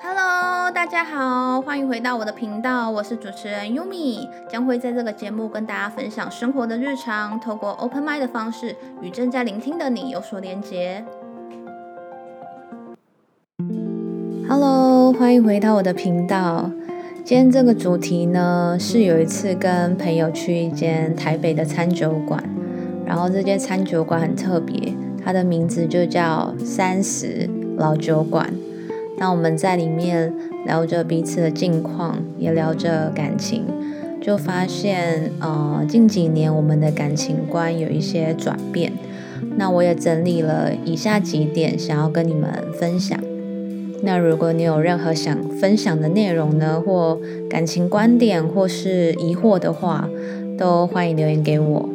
Hello，大家好，欢迎回到我的频道，我是主持人 Yumi，将会在这个节目跟大家分享生活的日常，透过 Open m i d 的方式与正在聆听的你有所连接。Hello，欢迎回到我的频道。今天这个主题呢，是有一次跟朋友去一间台北的餐酒馆，然后这间餐酒馆很特别，它的名字就叫三十老酒馆。那我们在里面聊着彼此的近况，也聊着感情，就发现，呃，近几年我们的感情观有一些转变。那我也整理了以下几点，想要跟你们分享。那如果你有任何想分享的内容呢，或感情观点，或是疑惑的话，都欢迎留言给我。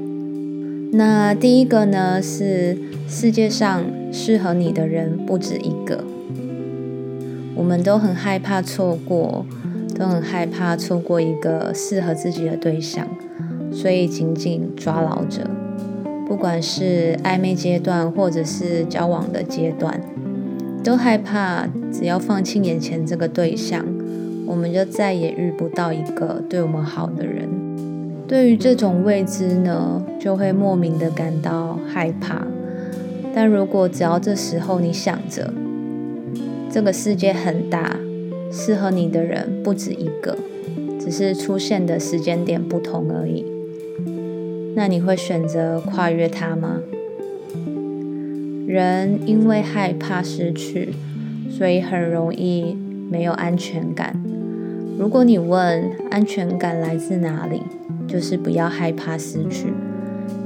那第一个呢，是世界上适合你的人不止一个。我们都很害怕错过，都很害怕错过一个适合自己的对象，所以紧紧抓牢着。不管是暧昧阶段，或者是交往的阶段，都害怕只要放弃眼前这个对象，我们就再也遇不到一个对我们好的人。对于这种未知呢，就会莫名的感到害怕。但如果只要这时候你想着，这个世界很大，适合你的人不止一个，只是出现的时间点不同而已。那你会选择跨越它吗？人因为害怕失去，所以很容易没有安全感。如果你问安全感来自哪里，就是不要害怕失去。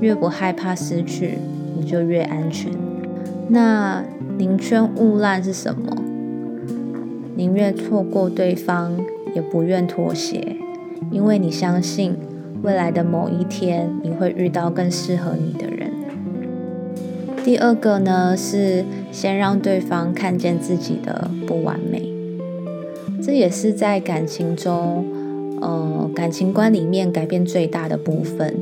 越不害怕失去，你就越安全。那宁缺毋滥是什么？宁愿错过对方，也不愿妥协，因为你相信未来的某一天，你会遇到更适合你的人。第二个呢，是先让对方看见自己的不完美，这也是在感情中，呃，感情观里面改变最大的部分。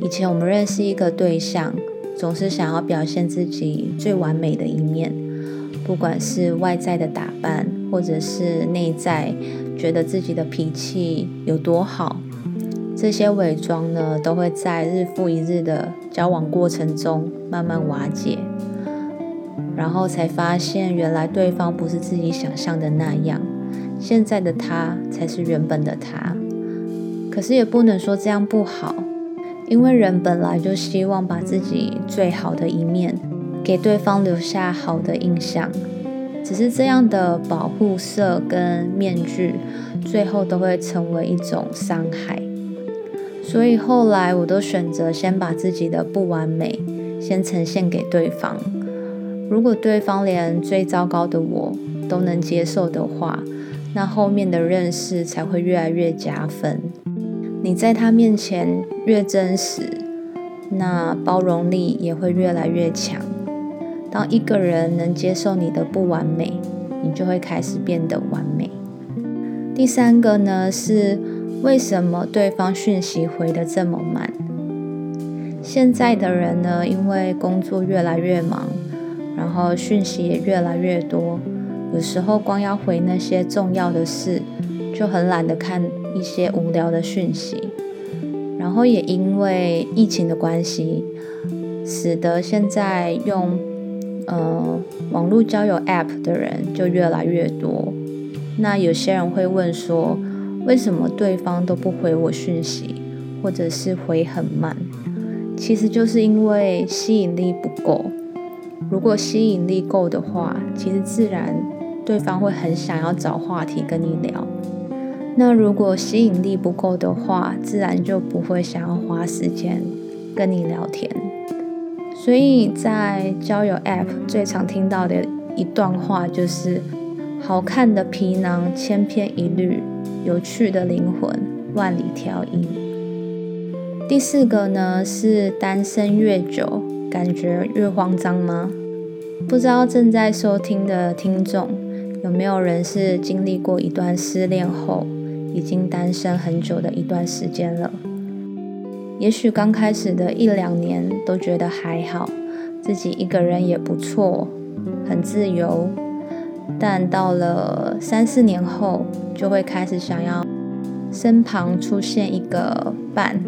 以前我们认识一个对象，总是想要表现自己最完美的一面，不管是外在的打扮。或者是内在觉得自己的脾气有多好，这些伪装呢，都会在日复一日的交往过程中慢慢瓦解，然后才发现原来对方不是自己想象的那样，现在的他才是原本的他。可是也不能说这样不好，因为人本来就希望把自己最好的一面给对方留下好的印象。只是这样的保护色跟面具，最后都会成为一种伤害。所以后来我都选择先把自己的不完美先呈现给对方。如果对方连最糟糕的我都能接受的话，那后面的认识才会越来越加分。你在他面前越真实，那包容力也会越来越强。当一个人能接受你的不完美，你就会开始变得完美。第三个呢是为什么对方讯息回的这么慢？现在的人呢，因为工作越来越忙，然后讯息也越来越多，有时候光要回那些重要的事，就很懒得看一些无聊的讯息。然后也因为疫情的关系，使得现在用呃，网络交友 App 的人就越来越多。那有些人会问说，为什么对方都不回我讯息，或者是回很慢？其实就是因为吸引力不够。如果吸引力够的话，其实自然对方会很想要找话题跟你聊。那如果吸引力不够的话，自然就不会想要花时间跟你聊天。所以在交友 App 最常听到的一段话就是：“好看的皮囊千篇一律，有趣的灵魂万里挑一。”第四个呢是单身越久，感觉越慌张吗？不知道正在收听的听众有没有人是经历过一段失恋后，已经单身很久的一段时间了？也许刚开始的一两年都觉得还好，自己一个人也不错，很自由。但到了三四年后，就会开始想要身旁出现一个伴，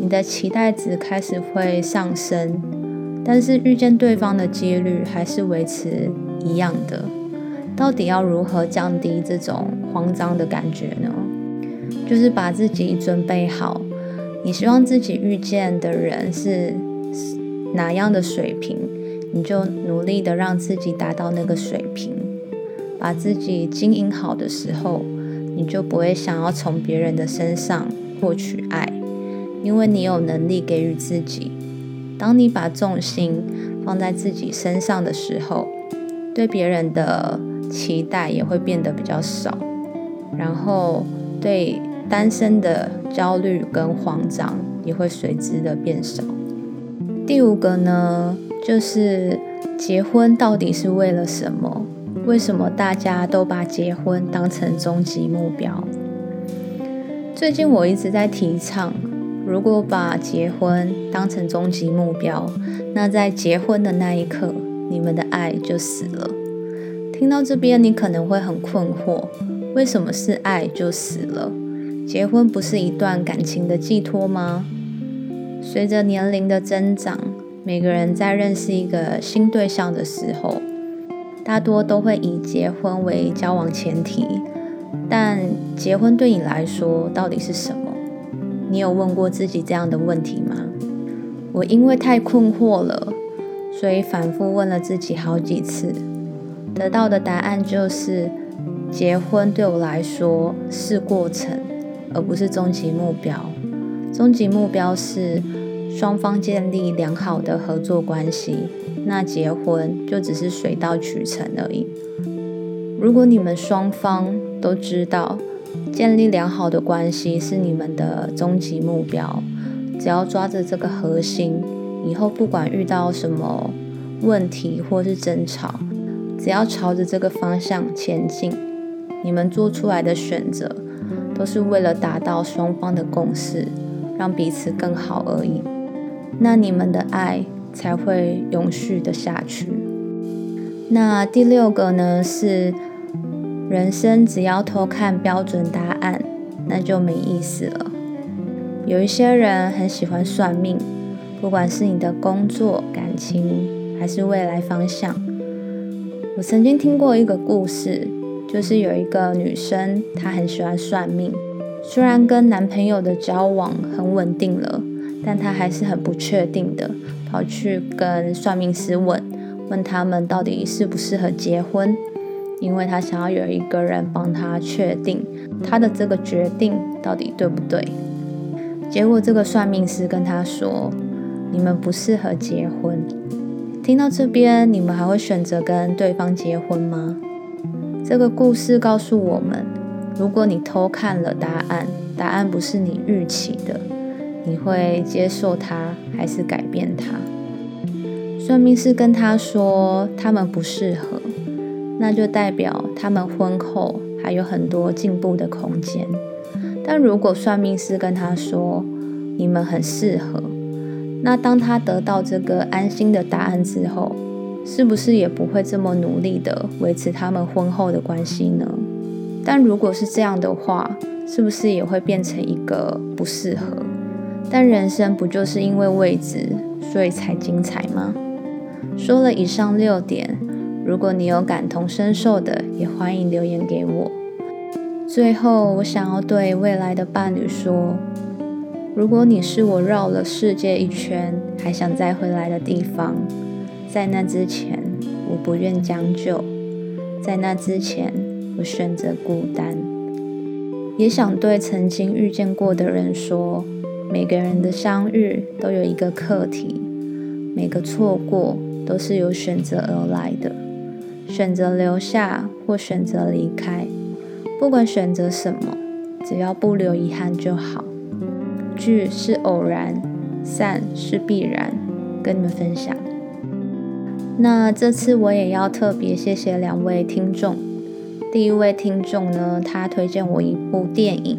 你的期待值开始会上升，但是遇见对方的几率还是维持一样的。到底要如何降低这种慌张的感觉呢？就是把自己准备好，你希望自己遇见的人是哪样的水平，你就努力的让自己达到那个水平。把自己经营好的时候，你就不会想要从别人的身上获取爱，因为你有能力给予自己。当你把重心放在自己身上的时候，对别人的。期待也会变得比较少，然后对单身的焦虑跟慌张也会随之的变少。第五个呢，就是结婚到底是为了什么？为什么大家都把结婚当成终极目标？最近我一直在提倡，如果把结婚当成终极目标，那在结婚的那一刻，你们的爱就死了。听到这边，你可能会很困惑：为什么是爱就死了？结婚不是一段感情的寄托吗？随着年龄的增长，每个人在认识一个新对象的时候，大多都会以结婚为交往前提。但结婚对你来说到底是什么？你有问过自己这样的问题吗？我因为太困惑了，所以反复问了自己好几次。得到的答案就是，结婚对我来说是过程，而不是终极目标。终极目标是双方建立良好的合作关系，那结婚就只是水到渠成而已。如果你们双方都知道建立良好的关系是你们的终极目标，只要抓着这个核心，以后不管遇到什么问题或是争吵。只要朝着这个方向前进，你们做出来的选择都是为了达到双方的共识，让彼此更好而已。那你们的爱才会永续的下去。那第六个呢？是人生只要偷看标准答案，那就没意思了。有一些人很喜欢算命，不管是你的工作、感情，还是未来方向。我曾经听过一个故事，就是有一个女生，她很喜欢算命。虽然跟男朋友的交往很稳定了，但她还是很不确定的，跑去跟算命师问，问他们到底适不适合结婚，因为她想要有一个人帮她确定她的这个决定到底对不对。结果这个算命师跟她说：“你们不适合结婚。”听到这边，你们还会选择跟对方结婚吗？这个故事告诉我们：如果你偷看了答案，答案不是你预期的，你会接受它还是改变它？算命师跟他说他们不适合，那就代表他们婚后还有很多进步的空间。但如果算命师跟他说你们很适合，那当他得到这个安心的答案之后，是不是也不会这么努力的维持他们婚后的关系呢？但如果是这样的话，是不是也会变成一个不适合？但人生不就是因为未知，所以才精彩吗？说了以上六点，如果你有感同身受的，也欢迎留言给我。最后，我想要对未来的伴侣说。如果你是我绕了世界一圈还想再回来的地方，在那之前，我不愿将就；在那之前，我选择孤单。也想对曾经遇见过的人说：每个人的相遇都有一个课题，每个错过都是有选择而来的。选择留下或选择离开，不管选择什么，只要不留遗憾就好。聚是偶然，散是必然，跟你们分享。那这次我也要特别谢谢两位听众。第一位听众呢，他推荐我一部电影，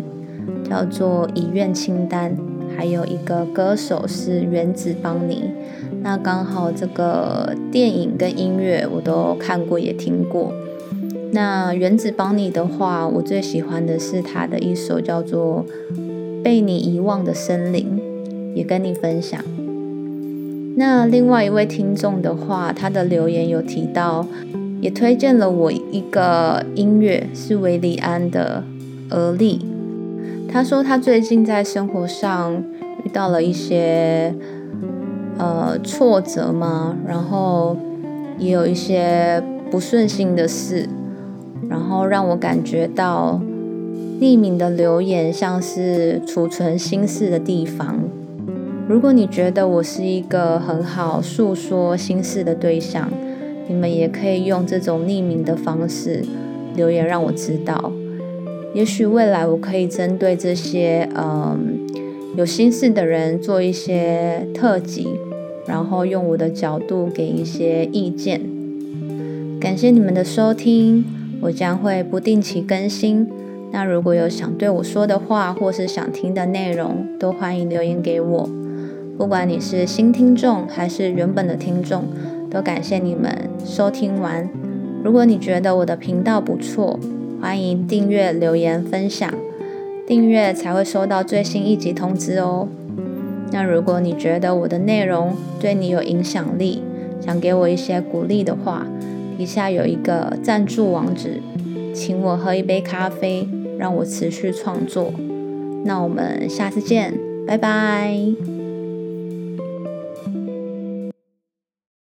叫做《遗愿清单》，还有一个歌手是原子邦尼。那刚好这个电影跟音乐我都看过也听过，那原子帮你的话，我最喜欢的是他的一首叫做《被你遗忘的森林》，也跟你分享。那另外一位听众的话，他的留言有提到，也推荐了我一个音乐，是维里安的《而立》。他说他最近在生活上遇到了一些呃挫折嘛，然后也有一些不顺心的事，然后让我感觉到匿名的留言像是储存心事的地方。如果你觉得我是一个很好诉说心事的对象，你们也可以用这种匿名的方式留言让我知道。也许未来我可以针对这些嗯有心事的人做一些特辑，然后用我的角度给一些意见。感谢你们的收听，我将会不定期更新。那如果有想对我说的话，或是想听的内容，都欢迎留言给我。不管你是新听众还是原本的听众，都感谢你们收听完。如果你觉得我的频道不错，欢迎订阅、留言、分享，订阅才会收到最新一集通知哦。那如果你觉得我的内容对你有影响力，想给我一些鼓励的话，底下有一个赞助网址，请我喝一杯咖啡，让我持续创作。那我们下次见，拜拜。